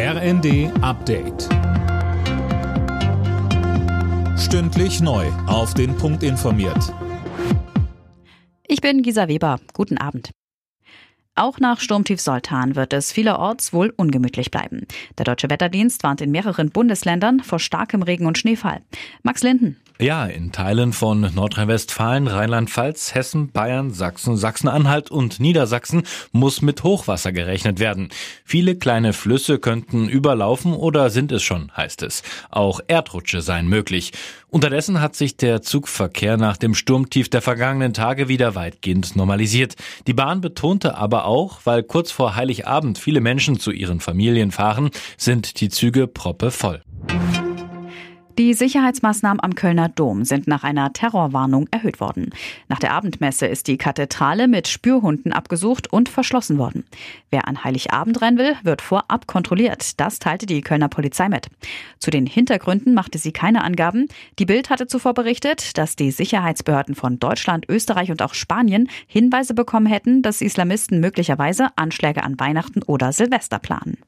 RND Update. Stündlich neu. Auf den Punkt informiert. Ich bin Gisa Weber. Guten Abend. Auch nach Sturmtief Soltan wird es vielerorts wohl ungemütlich bleiben. Der Deutsche Wetterdienst warnt in mehreren Bundesländern vor starkem Regen und Schneefall. Max Linden. Ja, in Teilen von Nordrhein-Westfalen, Rheinland-Pfalz, Hessen, Bayern, Sachsen, Sachsen-Anhalt und Niedersachsen muss mit Hochwasser gerechnet werden. Viele kleine Flüsse könnten überlaufen oder sind es schon, heißt es. Auch Erdrutsche seien möglich. Unterdessen hat sich der Zugverkehr nach dem Sturmtief der vergangenen Tage wieder weitgehend normalisiert. Die Bahn betonte aber auch, weil kurz vor Heiligabend viele Menschen zu ihren Familien fahren, sind die Züge proppe voll. Die Sicherheitsmaßnahmen am Kölner Dom sind nach einer Terrorwarnung erhöht worden. Nach der Abendmesse ist die Kathedrale mit Spürhunden abgesucht und verschlossen worden. Wer an Heiligabend rennen will, wird vorab kontrolliert. Das teilte die Kölner Polizei mit. Zu den Hintergründen machte sie keine Angaben. Die Bild hatte zuvor berichtet, dass die Sicherheitsbehörden von Deutschland, Österreich und auch Spanien Hinweise bekommen hätten, dass Islamisten möglicherweise Anschläge an Weihnachten oder Silvester planen.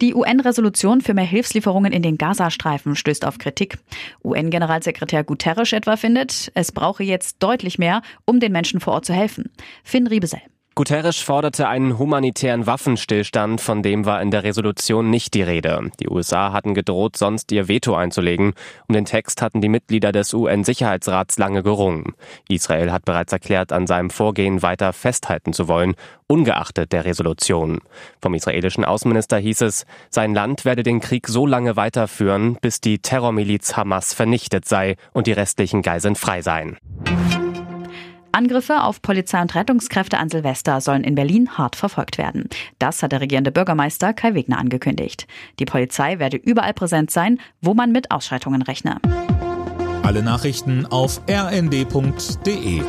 Die UN-Resolution für mehr Hilfslieferungen in den Gazastreifen stößt auf Kritik. UN-Generalsekretär Guterres etwa findet, es brauche jetzt deutlich mehr, um den Menschen vor Ort zu helfen. Finn Riebesell. Guterres forderte einen humanitären Waffenstillstand, von dem war in der Resolution nicht die Rede. Die USA hatten gedroht, sonst ihr Veto einzulegen. Um den Text hatten die Mitglieder des UN-Sicherheitsrats lange gerungen. Israel hat bereits erklärt, an seinem Vorgehen weiter festhalten zu wollen, ungeachtet der Resolution. Vom israelischen Außenminister hieß es, sein Land werde den Krieg so lange weiterführen, bis die Terrormiliz Hamas vernichtet sei und die restlichen Geiseln frei seien. Angriffe auf Polizei und Rettungskräfte an Silvester sollen in Berlin hart verfolgt werden. Das hat der regierende Bürgermeister Kai Wegner angekündigt. Die Polizei werde überall präsent sein, wo man mit Ausschreitungen rechne. Alle Nachrichten auf rnd.de